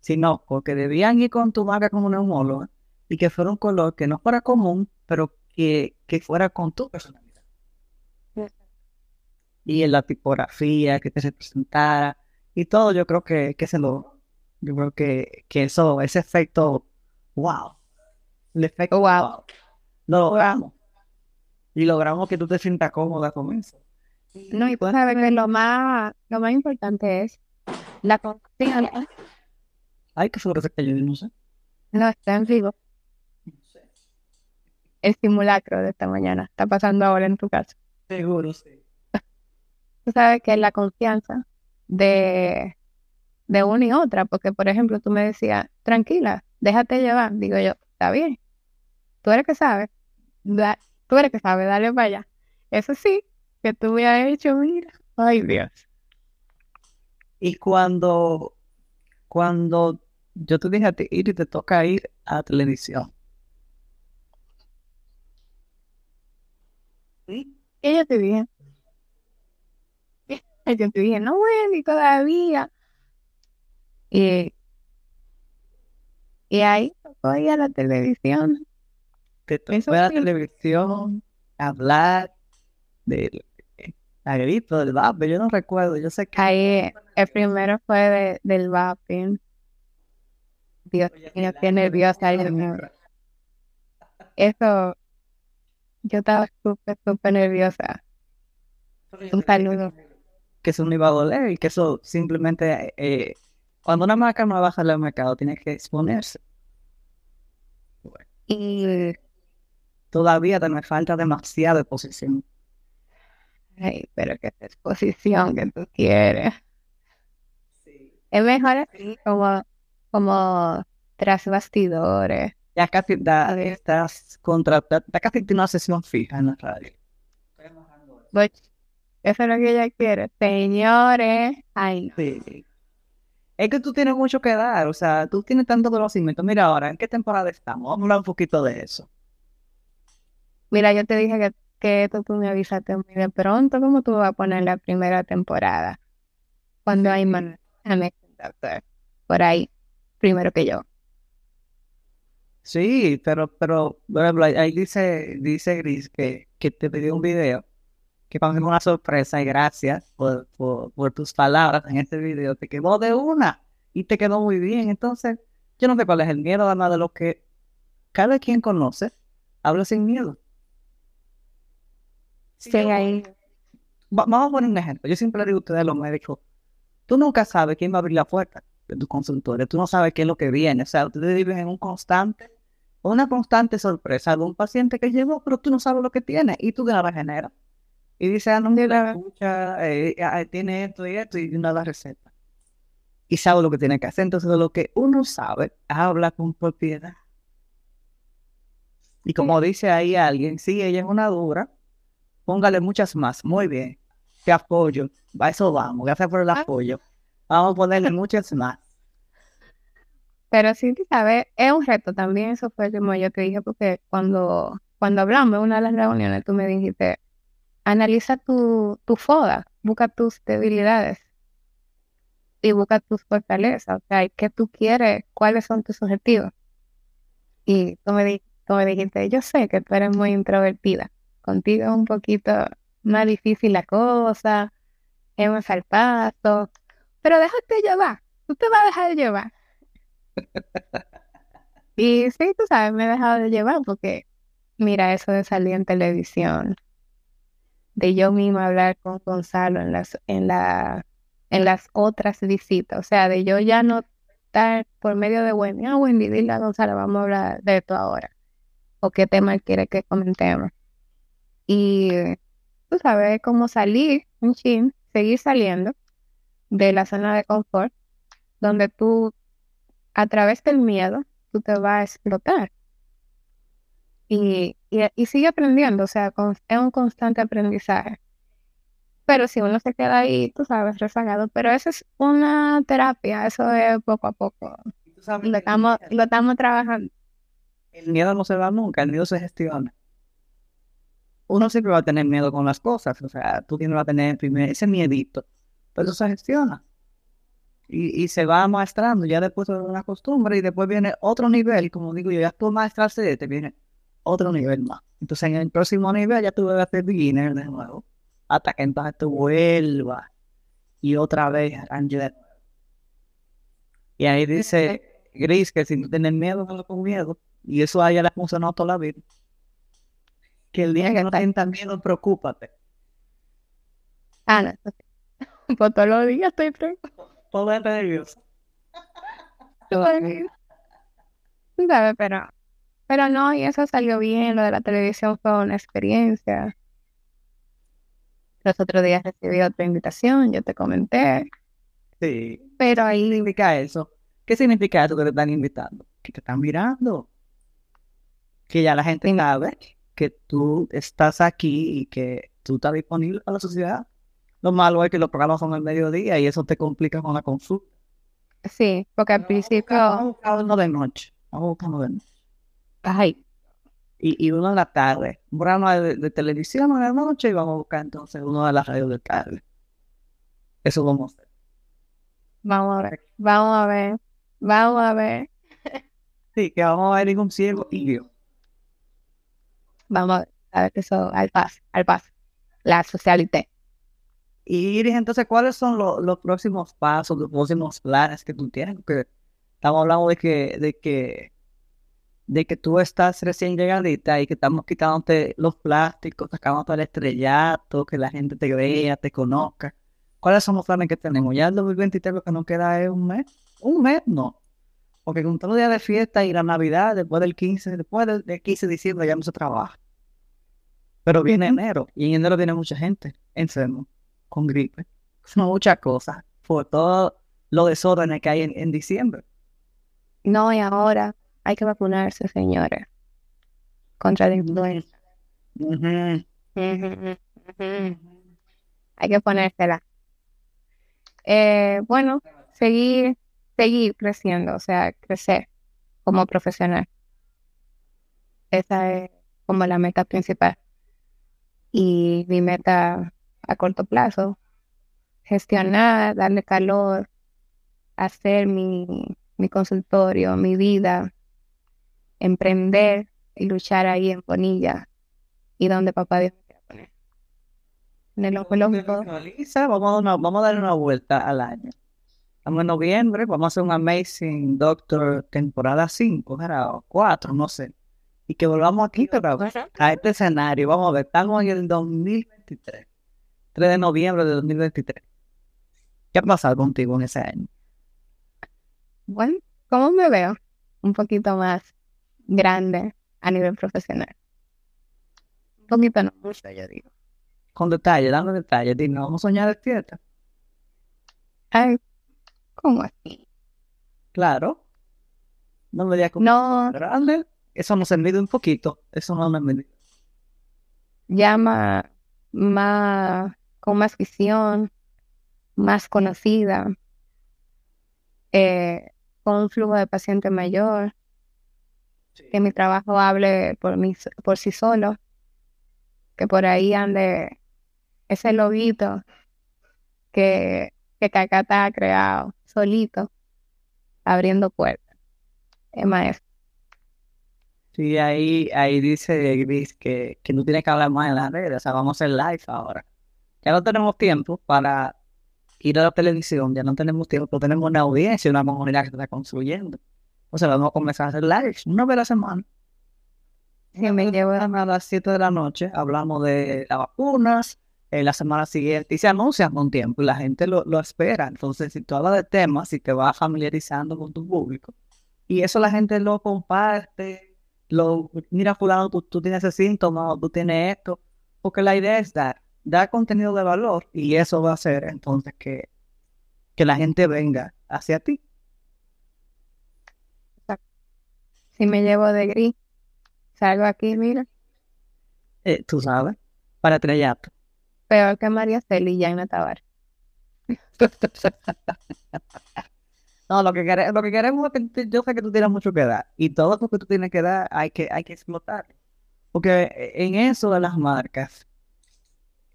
[SPEAKER 2] sino porque debían ir con tu marca como una homóloga y que fuera un color que no fuera común, pero que, que fuera con tu personalidad. Y en la tipografía, que te representara y todo, yo creo que, que se lo, yo creo que, que eso, ese efecto, wow, el efecto wow, lo logramos. Y logramos que tú te sientas cómoda con eso.
[SPEAKER 3] No, y pues sabes que lo más, lo más importante es la confianza.
[SPEAKER 2] Ay, que lo que yo no sé.
[SPEAKER 3] No, está en vivo. El simulacro de esta mañana está pasando ahora en tu casa.
[SPEAKER 2] Seguro, sí.
[SPEAKER 3] Tú sabes que es la confianza de, de una y otra, porque por ejemplo tú me decías, tranquila, déjate llevar. Digo yo, está bien, tú eres que sabes, tú eres que sabes, dale para allá. Eso sí, que tú me has hecho, mira, ay Dios.
[SPEAKER 2] Y cuando, cuando yo te dije a ti ir y te toca ir a televisión.
[SPEAKER 3] ¿Sí? Ella te dije. Yo te dije, no, bueno, y todavía. Y, y ahí tocó ir a la televisión.
[SPEAKER 2] Te tocó a la televisión hablar del grito del vaping. Yo no recuerdo, yo sé que.
[SPEAKER 3] Ahí, el primero fue de, del vaping. Dios mío, qué nerviosa. Eso, yo estaba súper, súper nerviosa. Un saludo
[SPEAKER 2] que eso no iba a doler y que eso simplemente, eh, cuando una marca no baja al mercado, tiene que exponerse.
[SPEAKER 3] Y
[SPEAKER 2] todavía te me falta demasiada exposición.
[SPEAKER 3] Ay, pero que esa exposición que tú quieres. Es mejor así, como, como tras bastidores.
[SPEAKER 2] Ya casi da, estás contra, casi tiene una sesión fija en la radio.
[SPEAKER 3] Eso es lo que ella quiere. Señores, ay.
[SPEAKER 2] Sí. Es que tú tienes mucho que dar, o sea, tú tienes tanto conocimiento. Mira ahora, ¿en qué temporada estamos? Vamos a hablar un poquito de eso.
[SPEAKER 3] Mira, yo te dije que, que esto tú me avisaste muy de pronto, ¿cómo tú vas a poner la primera temporada? Cuando hay más por ahí, primero que yo.
[SPEAKER 2] Sí, pero, pero, ahí dice, dice Gris que, que te pidió un video que para mí una sorpresa y gracias por, por, tus palabras en este video. Te quedó de una y te quedó muy bien. Entonces, yo no sé cuál es el miedo, además de lo que cada quien conoce, habla sin miedo.
[SPEAKER 3] Sí, ahí.
[SPEAKER 2] vamos a poner un ejemplo. Yo siempre le digo a ustedes, los médicos, tú nunca sabes quién va a abrir la puerta de tu consultorio. Tú no sabes qué es lo que viene. O sea, ustedes viven en un constante, una constante sorpresa de un paciente que llegó, pero tú no sabes lo que tiene y tú de la generas. Y dice, ah, no me la escucha, eh, ah, tiene esto y esto, y una la receta. Y sabe lo que tiene que hacer. Entonces, lo que uno sabe, habla con propiedad. Y como dice ahí alguien, sí, ella es una dura, póngale muchas más. Muy bien. Te apoyo. A eso vamos. Gracias por el ah. apoyo. Vamos a ponerle muchas más.
[SPEAKER 3] Pero sí, sabes, es un reto también. Eso fue como yo te dije, porque cuando, cuando hablamos en una de las reuniones, tú me dijiste, analiza tu, tu foda, busca tus debilidades y busca tus fortalezas, o sea, qué tú quieres, cuáles son tus objetivos. Y tú me, dijiste, yo sé que tú eres muy introvertida, contigo es un poquito más difícil la cosa, más al paso, pero déjate llevar, tú te vas a dejar llevar. y sí, tú sabes, me he dejado de llevar porque, mira, eso de salir en televisión, de yo misma hablar con Gonzalo en las, en la, en las otras visitas, o sea, de yo ya no estar por medio de Wendy, ah, Wendy, dile a Gonzalo, vamos a hablar de esto ahora, o qué tema quiere que comentemos. Y tú sabes cómo salir un chin, seguir saliendo de la zona de confort, donde tú, a través del miedo, tú te vas a explotar. Y, y, sigue aprendiendo, o sea, es un constante aprendizaje. Pero si uno se queda ahí, tú sabes, rezagado, pero eso es una terapia, eso es poco a poco. Lo estamos, lo estamos trabajando.
[SPEAKER 2] El miedo no se va nunca, el miedo se gestiona. Uno siempre va a tener miedo con las cosas, o sea, tú tienes que tener primero ese miedito, pero eso se gestiona. Y, se va maestrando, ya después de una costumbre y después viene otro nivel, como digo yo, ya tú maestraste de te viene otro nivel más. Entonces en el próximo nivel ya tú debes hacer beginner de nuevo, hasta que entonces tú vuelvas y otra vez nuevo. Y ahí dice Gris que si no tienes miedo, no con miedo. Y eso a ella le funcionado toda la vida. Que el día que no tengas miedo, preocúpate.
[SPEAKER 3] Ah, no. Pues todos los días estoy preocupada.
[SPEAKER 2] Todo es nervioso.
[SPEAKER 3] Pero pero no, y eso salió bien, lo de la televisión fue una experiencia. Los otros días recibí otra invitación, yo te comenté.
[SPEAKER 2] Sí.
[SPEAKER 3] Pero ahí...
[SPEAKER 2] ¿Qué significa eso? ¿Qué significa eso que te están invitando? Que te están mirando. Que ya la gente sabe que tú estás aquí y que tú estás disponible para la sociedad. Lo malo es que los programas son al mediodía y eso te complica con la consulta.
[SPEAKER 3] Sí, porque al principio...
[SPEAKER 2] Vamos a uno de noche. Vamos a uno de noche.
[SPEAKER 3] Ay.
[SPEAKER 2] Y, uno en la tarde. Un programa de, televisión en la noche y vamos a buscar entonces uno de las radios de tarde. Eso vamos a hacer.
[SPEAKER 3] Vamos a ver, vamos a ver, vamos a ver.
[SPEAKER 2] Sí, que vamos a ver ningún ciego y yo.
[SPEAKER 3] Vamos a ver eso al paz, al paz. La socialité.
[SPEAKER 2] Y Iris, entonces, ¿cuáles son los próximos pasos, los próximos planes que tú tienes? Porque estamos hablando de que, de que de que tú estás recién llegadita y que estamos quitándote los plásticos, sacándote el estrellato, que la gente te vea, te conozca. ¿Cuáles son los planes que tenemos? Ya el 2023 lo que nos queda es un mes. Un mes no. Porque con todos los días de fiesta y la Navidad, después del 15, después del 15 de diciembre ya no se trabaja. Pero viene enero y en enero viene mucha gente enfermo, con gripe. Son muchas cosas por todo lo desórdenes que hay en, en diciembre.
[SPEAKER 3] No, y ahora hay que vacunarse, señores, contra la influenza. Hay que ponérsela. Eh, bueno, seguir, seguir creciendo, o sea, crecer como profesional. Esa es como la meta principal. Y mi meta a corto plazo, gestionar, darle calor, hacer mi, mi consultorio, mi vida, emprender y luchar ahí en Bonilla y donde papá Dios me quiera poner. En el oncológico.
[SPEAKER 2] Vamos, a vamos a dar una vuelta al año. Estamos en noviembre, vamos a hacer un Amazing Doctor temporada 5, o 4, no sé. Y que volvamos aquí a este escenario. Vamos a ver, estamos en el 2023. 3 de noviembre de 2023. ¿Qué ha pasado contigo en ese año?
[SPEAKER 3] Bueno, ¿cómo me veo? Un poquito más grande a nivel profesional. Un poquito no mucho, yo digo.
[SPEAKER 2] Con detalle, dando detalles, dime, vamos a soñar despierta.
[SPEAKER 3] Ay, ¿cómo así?
[SPEAKER 2] Claro. No me digas como
[SPEAKER 3] no.
[SPEAKER 2] grande. Eso no se mide un poquito. Eso no me mide.
[SPEAKER 3] Ya más, con más visión, más conocida, eh, con un flujo de paciente mayor, que mi trabajo hable por, mí, por sí solo, que por ahí ande ese lobito que, que Cacata ha creado solito, abriendo puertas. Es maestro.
[SPEAKER 2] Sí, ahí, ahí dice Gris que, que no tiene que hablar más en las redes, o sea, vamos a hacer live ahora. Ya no tenemos tiempo para ir a la televisión, ya no tenemos tiempo, pero tenemos una audiencia, una comunidad que se está construyendo. O sea, vamos a comenzar a hacer lives una vez a la semana.
[SPEAKER 3] Sí, me llevo
[SPEAKER 2] a las 7 de la noche, hablamos de las vacunas, en la semana siguiente, y se anuncian con tiempo, y la gente lo, lo espera. Entonces, si tú hablas de temas, si te vas familiarizando con tu público, y eso la gente lo comparte, lo, mira fulano, tú, tú tienes ese síntoma, tú tienes esto, porque la idea es dar, dar contenido de valor, y eso va a hacer entonces que, que la gente venga hacia ti.
[SPEAKER 3] Si me llevo de gris, salgo aquí, mira.
[SPEAKER 2] Eh, tú sabes, para estrellato.
[SPEAKER 3] Peor que María Celi y Jaina Tabar. [laughs]
[SPEAKER 2] no, lo que, queremos, lo que queremos es que yo sé que tú tienes mucho que dar y todo lo que tú tienes que dar hay que, hay que explotar. Porque en eso de las marcas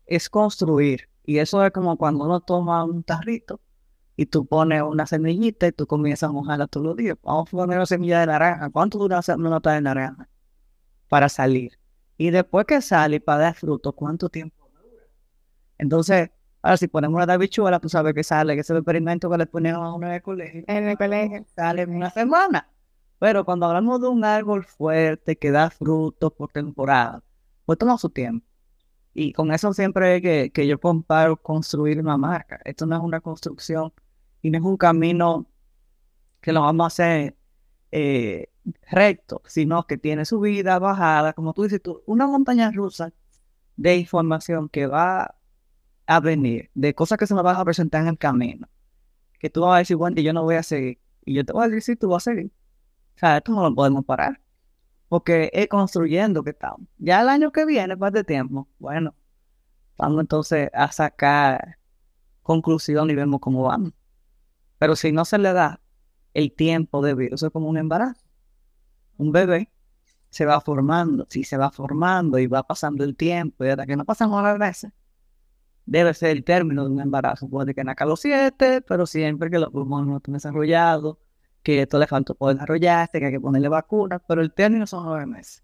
[SPEAKER 2] es construir y eso es como cuando uno toma un tarrito y tú pones una semillita y tú comienzas a mojarla todos los días. Vamos a poner una semilla de naranja. ¿Cuánto dura una nota de naranja para salir? Y después que sale para dar fruto, ¿cuánto tiempo? Entonces, ahora si ponemos una bichuela, tú sabes que sale, que ese experimento que le ponemos a uno en el colegio.
[SPEAKER 3] En el colegio.
[SPEAKER 2] Sale en una semana. Pero cuando hablamos de un árbol fuerte que da frutos por temporada, pues toma su tiempo. Y con eso siempre es que, que yo comparo construir una marca. Esto no es una construcción y no es un camino que lo vamos a hacer eh, recto, sino que tiene subida, bajada, como tú dices, tú, una montaña rusa de información que va a venir, de cosas que se me van a presentar en el camino, que tú vas a decir, bueno, yo no voy a seguir, y yo te voy a decir, tú vas a seguir. O sea, esto no lo podemos parar, porque es construyendo que estamos. Ya el año que viene, más de tiempo, bueno, vamos entonces a sacar conclusión y vemos cómo vamos. Pero si no se le da el tiempo debido, eso es como un embarazo. Un bebé se va formando, si se va formando y va pasando el tiempo, y hasta que no pasan nueve meses, debe ser el término de un embarazo. Puede que naca los siete, pero siempre que los pulmones no estén desarrollados, que esto le falta por desarrollarse, que hay que ponerle vacunas, pero el término son nueve meses.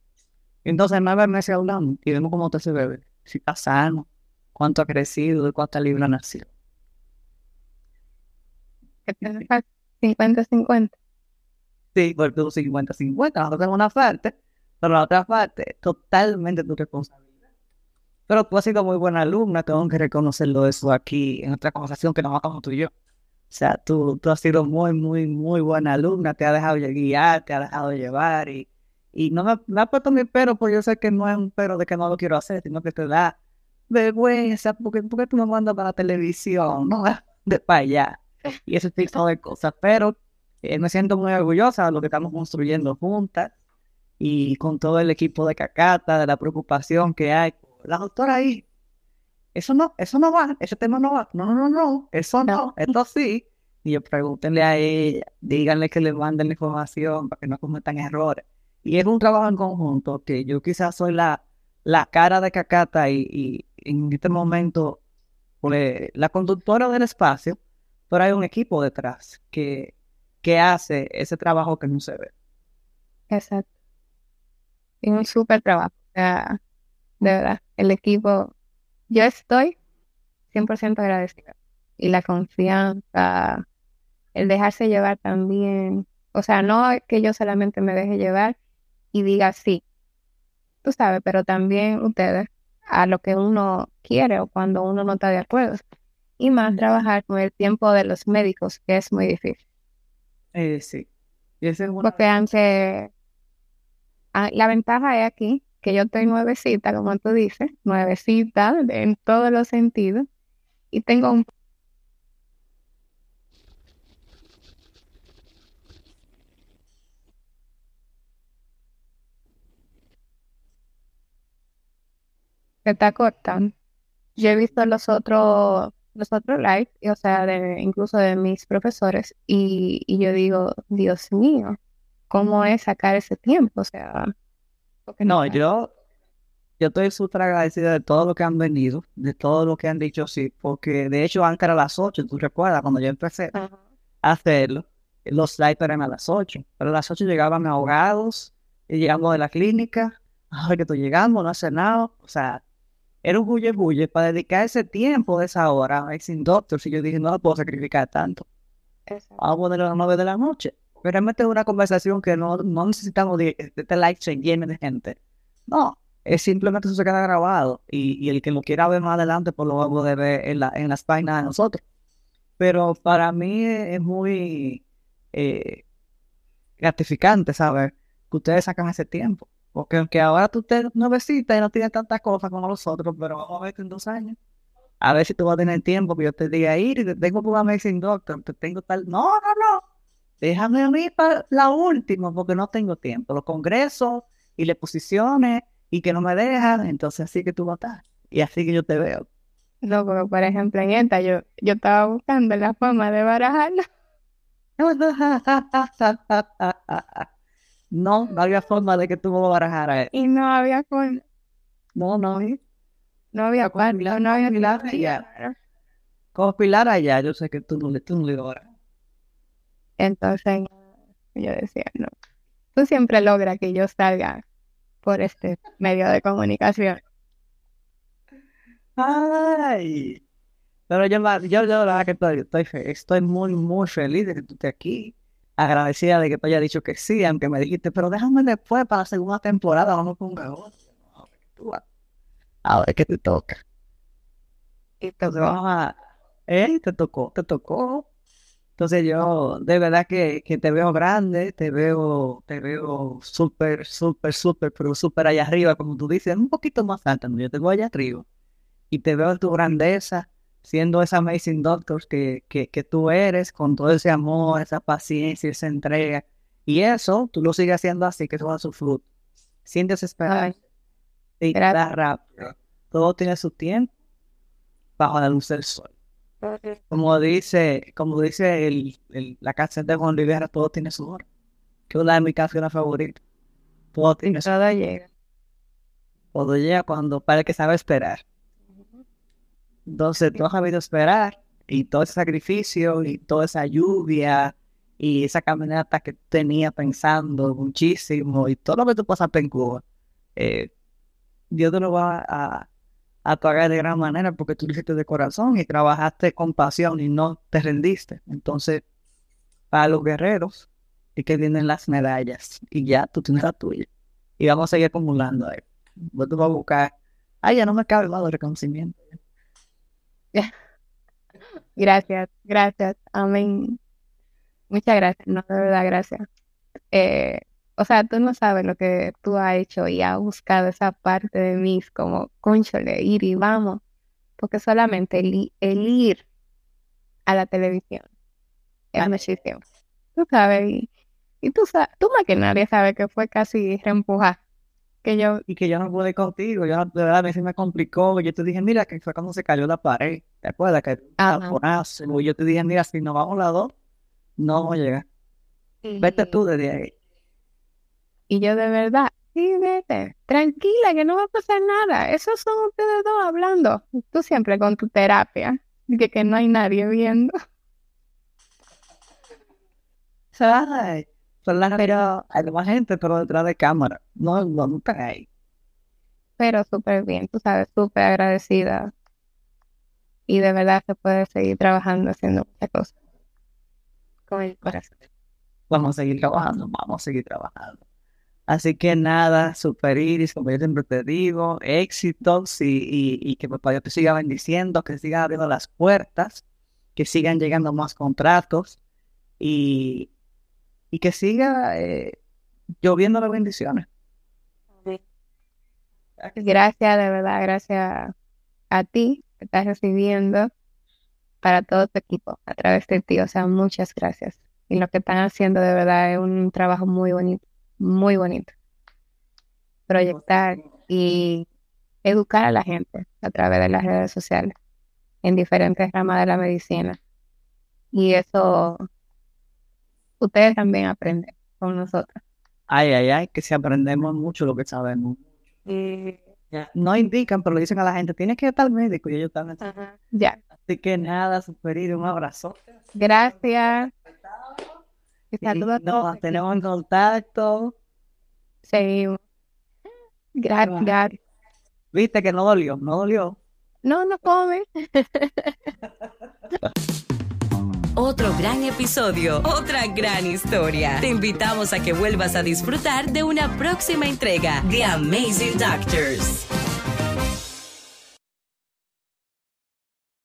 [SPEAKER 2] Entonces, nueve meses hablamos y vemos cómo está ese bebé, si está sano, cuánto ha crecido, de cuánta libra nació.
[SPEAKER 3] 50-50.
[SPEAKER 2] Sí, porque tú 50-50, nosotros tenemos una parte, pero la otra parte es totalmente tu responsabilidad. Pero tú has sido muy buena alumna, tengo que reconocerlo eso aquí en otra conversación que nos hagamos tú y yo. O sea, tú, tú has sido muy, muy, muy buena alumna, te ha dejado guiar, te ha dejado llevar y, y no me, me ha puesto mi pero, porque yo sé que no es un pero de que no lo quiero hacer, sino que te da vergüenza, porque, porque tú me mandas para la televisión, no [laughs] de para allá y ese tipo de cosas. Pero eh, me siento muy orgullosa de lo que estamos construyendo juntas y con todo el equipo de Cacata, de la preocupación que hay. La doctora ahí, eso no, eso no va, ese tema no va. No, no, no, no, eso no, esto sí. Y yo pregúntenle a ella, díganle que le manden la información para que no cometan errores. Y es un trabajo en conjunto que yo quizás soy la, la cara de Cacata y, y en este momento pues, la conductora del espacio, pero hay un equipo detrás que, que hace ese trabajo que no se ve.
[SPEAKER 3] Exacto. Es un súper trabajo. O sea, de verdad, el equipo, yo estoy 100% agradecida. Y la confianza, el dejarse llevar también. O sea, no es que yo solamente me deje llevar y diga sí, tú sabes, pero también ustedes a lo que uno quiere o cuando uno no está de acuerdo y más trabajar con el tiempo de los médicos, que es muy difícil.
[SPEAKER 2] Eh, sí. Y ese es
[SPEAKER 3] Porque aunque ah, la ventaja es aquí, que yo estoy nuevecita, como tú dices, nuevecita en todos los sentidos, y tengo un se está cortando. Yo he visto los otros los otros live, o sea, de, incluso de mis profesores, y, yo digo, Dios mío, ¿cómo es sacar ese tiempo? O sea,
[SPEAKER 2] no, yo, yo estoy súper agradecida de todo lo que han venido, de todo lo que han dicho, sí, porque de hecho antes era a las 8, tú recuerdas, cuando yo empecé a hacerlo, los live eran a las 8, pero a las 8 llegaban ahogados, y llegamos de la clínica, ay, que estoy llegando, no hace nada, o sea, era un bulle bulle para dedicar ese tiempo de esa hora a sin doctor. Si yo dije, no puedo sacrificar tanto. Vamos a ponerlo a las nueve de la noche. Realmente es una conversación que no, no necesitamos de, de este live se llene de gente. No, es simplemente eso se queda grabado y, y el que lo quiera ver más adelante, pues lo va a poder ver en, la, en las páginas de nosotros. Pero para mí es muy eh, gratificante saber que ustedes sacan ese tiempo. Porque aunque ahora tú estés nuevecita y no tienes tantas cosas como los otros, pero vamos a ver en dos años. A ver si tú vas a tener tiempo que yo te diga, ir, te tengo un Amazing Doctor, te tengo tal. No, no, no. Déjame a mí para la última, porque no tengo tiempo. Los congresos y las posiciones y que no me dejan, entonces así que tú vas a estar. Y así que yo te veo.
[SPEAKER 3] No, pero por ejemplo, en esta yo, yo estaba buscando la forma de barajarla. [laughs]
[SPEAKER 2] No, no había forma de que tú me barajaras.
[SPEAKER 3] Y no había forma.
[SPEAKER 2] No, no.
[SPEAKER 3] No había.
[SPEAKER 2] Pilar,
[SPEAKER 3] No había
[SPEAKER 2] Pilar, ya. Con Pilar allá, yo sé que tú no le, tú no le barajas.
[SPEAKER 3] Entonces yo decía, no. Tú siempre logras que yo salga por este medio de comunicación.
[SPEAKER 2] Ay. Pero yo, la- yo, yo la verdad que estoy, estoy, estoy muy, muy feliz de que tú estés aquí. Agradecida de que te haya dicho que sí, aunque me dijiste, pero déjame después para la segunda temporada, vamos con tú vas. A ver qué te toca. Entonces vamos a... ¿Eh? Te tocó, te tocó. Entonces yo de verdad que, que te veo grande, te veo, te veo súper, súper, súper, pero súper allá arriba, como tú dices, un poquito más alta, ¿no? yo te veo allá arriba y te veo en tu grandeza, siendo esa amazing doctor que, que, que tú eres, con todo ese amor, esa paciencia, esa entrega. Y eso, tú lo sigues haciendo así, que eso va a su fruto. Sin desesperarse. Y rápido. Todo tiene su tiempo bajo la luz del sol. Como dice, como dice el, el- la canción de Juan Rivera, todo tiene su hora. Que es una de mis canciones favoritas. Todo tiene su
[SPEAKER 3] Todo llega.
[SPEAKER 2] Todo llega cuando para el que sabe esperar. Entonces, tú has sabido esperar y todo ese sacrificio y toda esa lluvia y esa caminata que tenía pensando muchísimo y todo lo que tú pasaste en Cuba, eh, Dios te lo va a, a pagar de gran manera porque tú lo hiciste de corazón y trabajaste con pasión y no te rendiste. Entonces, para los guerreros es que vienen las medallas y ya tú tienes la tuya. Y vamos a seguir acumulando ahí. Vos tú vas a buscar. Ay, ya no me cabe más el reconocimiento. [laughs]
[SPEAKER 3] Gracias, gracias. Amén. Muchas gracias. No, de verdad, gracias. Eh, o sea, tú no sabes lo que tú has hecho y has buscado esa parte de mí, como, conchole, ir y vamos. Porque solamente el, ir a la televisión es muchísimo. Tú sabes, y, y tú sabes, tú más que nadie sabes que fue casi reempujar. Que yo,
[SPEAKER 2] Y que yo no pude contigo. Yo, de verdad, a se me complicó. Yo te dije, mira, que fue cuando se cayó la pared. ¿Te acuerdas? Que. Y yo te dije, mira, si nos vamos las dos, no vamos a llegar. Vete tú desde ahí.
[SPEAKER 3] Y yo de verdad, sí, vete, tranquila, que no va a pasar nada. Esos son ustedes dos hablando. Tú siempre con tu terapia, que, que no hay nadie viendo. [laughs]
[SPEAKER 2] Ay, son las pero hay más gente, pero detrás de cámara. No, no, no ahí.
[SPEAKER 3] Pero súper bien, tú sabes, súper agradecida. Y de verdad se puede seguir trabajando haciendo muchas cosas. Con el corazón.
[SPEAKER 2] Vamos a seguir trabajando, vamos a seguir trabajando. Así que nada, Super Iris, como yo siempre te digo, éxitos y, y, y que papá Dios te siga bendiciendo, que sigan abriendo las puertas, que sigan llegando más contratos y, y que siga eh, lloviendo las bendiciones.
[SPEAKER 3] Gracias, de verdad, gracias a ti que estás recibiendo para todo tu equipo a través de ti. O sea, muchas gracias. Y lo que están haciendo de verdad es un trabajo muy bonito, muy bonito. Proyectar y educar a la gente a través de las redes sociales en diferentes ramas de la medicina. Y eso ustedes también aprenden con nosotros.
[SPEAKER 2] Ay, ay, ay, que si aprendemos mucho lo que sabemos. Ya, No indican, pero le dicen a la gente, tienes que ir al médico y ellos están
[SPEAKER 3] Ya,
[SPEAKER 2] Así que nada, Super Iris, un abrazo.
[SPEAKER 3] gracias. A
[SPEAKER 2] nos
[SPEAKER 3] todos.
[SPEAKER 2] mantenemos en contacto.
[SPEAKER 3] Seguimos. Gracias.
[SPEAKER 2] Viste que no dolió, no dolió.
[SPEAKER 3] No, no come. [laughs]
[SPEAKER 1] otro gran episodio, otra gran historia. Te invitamos a que vuelvas a disfrutar de una próxima entrega de Amazing Doctors.